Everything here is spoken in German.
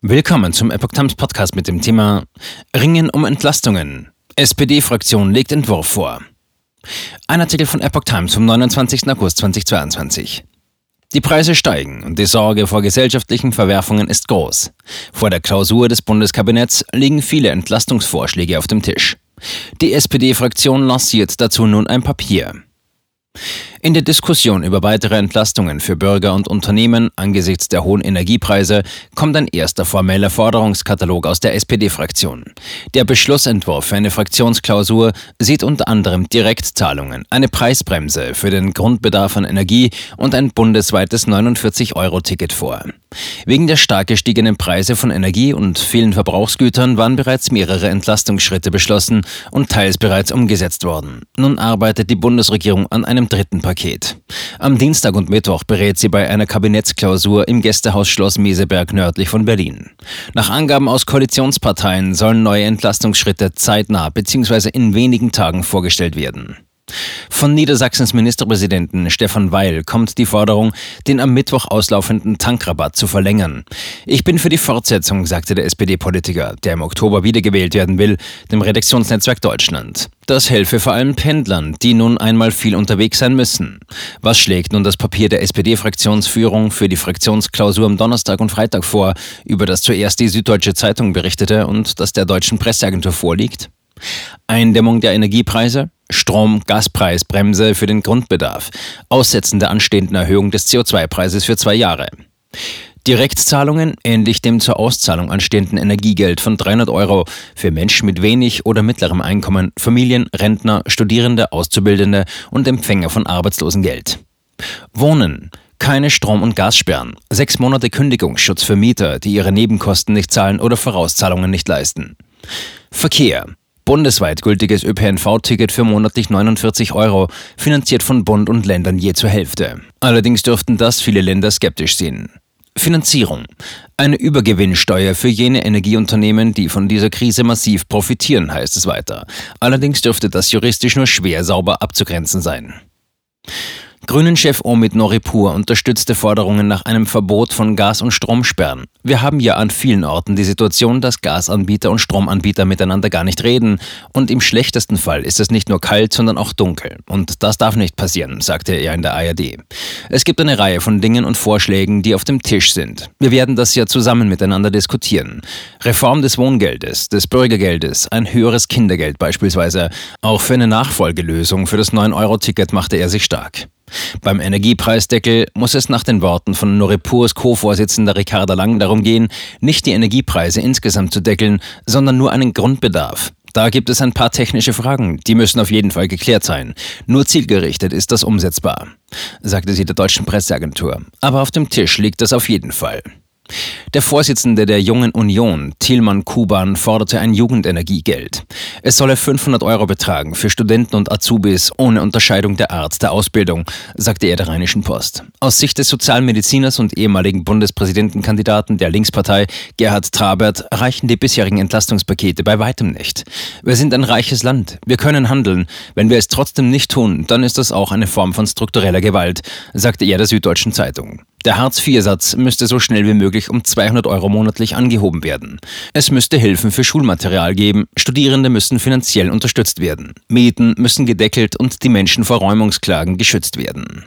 Willkommen zum Epoch Times Podcast mit dem Thema Ringen um Entlastungen. SPD-Fraktion legt Entwurf vor. Ein Artikel von Epoch Times vom 29. August 2022. Die Preise steigen und die Sorge vor gesellschaftlichen Verwerfungen ist groß. Vor der Klausur des Bundeskabinetts liegen viele Entlastungsvorschläge auf dem Tisch. Die SPD-Fraktion lanciert dazu nun ein Papier. In der Diskussion über weitere Entlastungen für Bürger und Unternehmen angesichts der hohen Energiepreise kommt ein erster formeller Forderungskatalog aus der SPD-Fraktion. Der Beschlussentwurf für eine Fraktionsklausur sieht unter anderem Direktzahlungen, eine Preisbremse für den Grundbedarf an Energie und ein bundesweites 49-Euro-Ticket vor. Wegen der stark gestiegenen Preise von Energie und vielen Verbrauchsgütern waren bereits mehrere Entlastungsschritte beschlossen und teils bereits umgesetzt worden. Nun arbeitet die Bundesregierung an einem dritten Paket. Am Dienstag und Mittwoch berät sie bei einer Kabinettsklausur im Gästehaus Schloss Meseberg nördlich von Berlin. Nach Angaben aus Koalitionsparteien sollen neue Entlastungsschritte zeitnah bzw. in wenigen Tagen vorgestellt werden. Von Niedersachsens Ministerpräsidenten Stefan Weil kommt die Forderung, den am Mittwoch auslaufenden Tankrabatt zu verlängern. Ich bin für die Fortsetzung, sagte der SPD-Politiker, der im Oktober wiedergewählt werden will, dem Redaktionsnetzwerk Deutschland. Das helfe vor allem Pendlern, die nun einmal viel unterwegs sein müssen. Was schlägt nun das Papier der SPD-Fraktionsführung für die Fraktionsklausur am Donnerstag und Freitag vor, über das zuerst die Süddeutsche Zeitung berichtete und das der deutschen Presseagentur vorliegt? Eindämmung der Energiepreise, Strom-, Gaspreisbremse für den Grundbedarf, Aussetzen der anstehenden Erhöhung des CO2-Preises für zwei Jahre. Direktzahlungen ähnlich dem zur Auszahlung anstehenden Energiegeld von 300 Euro für Menschen mit wenig oder mittlerem Einkommen, Familien, Rentner, Studierende, Auszubildende und Empfänger von Arbeitslosengeld. Wohnen. Keine Strom- und Gassperren. Sechs Monate Kündigungsschutz für Mieter, die ihre Nebenkosten nicht zahlen oder Vorauszahlungen nicht leisten. Verkehr. Bundesweit gültiges ÖPNV-Ticket für monatlich 49 Euro, finanziert von Bund und Ländern je zur Hälfte. Allerdings dürften das viele Länder skeptisch sehen. Finanzierung. Eine Übergewinnsteuer für jene Energieunternehmen, die von dieser Krise massiv profitieren, heißt es weiter. Allerdings dürfte das juristisch nur schwer sauber abzugrenzen sein. Grünen-Chef Omid Noripur unterstützte Forderungen nach einem Verbot von Gas- und Stromsperren. Wir haben ja an vielen Orten die Situation, dass Gasanbieter und Stromanbieter miteinander gar nicht reden. Und im schlechtesten Fall ist es nicht nur kalt, sondern auch dunkel. Und das darf nicht passieren, sagte er in der ARD. Es gibt eine Reihe von Dingen und Vorschlägen, die auf dem Tisch sind. Wir werden das ja zusammen miteinander diskutieren. Reform des Wohngeldes, des Bürgergeldes, ein höheres Kindergeld beispielsweise. Auch für eine Nachfolgelösung für das 9-Euro-Ticket machte er sich stark. Beim Energiepreisdeckel muss es nach den Worten von Noripurs Co-Vorsitzender Ricarda Lang darum gehen, nicht die Energiepreise insgesamt zu deckeln, sondern nur einen Grundbedarf. Da gibt es ein paar technische Fragen, die müssen auf jeden Fall geklärt sein. Nur zielgerichtet ist das umsetzbar, sagte sie der deutschen Presseagentur. Aber auf dem Tisch liegt das auf jeden Fall. Der Vorsitzende der Jungen Union, Tilman Kuban, forderte ein Jugendenergiegeld. Es solle 500 Euro betragen für Studenten und Azubis ohne Unterscheidung der Art der Ausbildung, sagte er der Rheinischen Post. Aus Sicht des Sozialmediziners und ehemaligen Bundespräsidentenkandidaten der Linkspartei Gerhard Trabert reichen die bisherigen Entlastungspakete bei weitem nicht. Wir sind ein reiches Land. Wir können handeln. Wenn wir es trotzdem nicht tun, dann ist das auch eine Form von struktureller Gewalt, sagte er der Süddeutschen Zeitung. Der Hartz-IV-Satz müsste so schnell wie möglich um 200 Euro monatlich angehoben werden. Es müsste Hilfen für Schulmaterial geben, Studierende müssen finanziell unterstützt werden, Mieten müssen gedeckelt und die Menschen vor Räumungsklagen geschützt werden.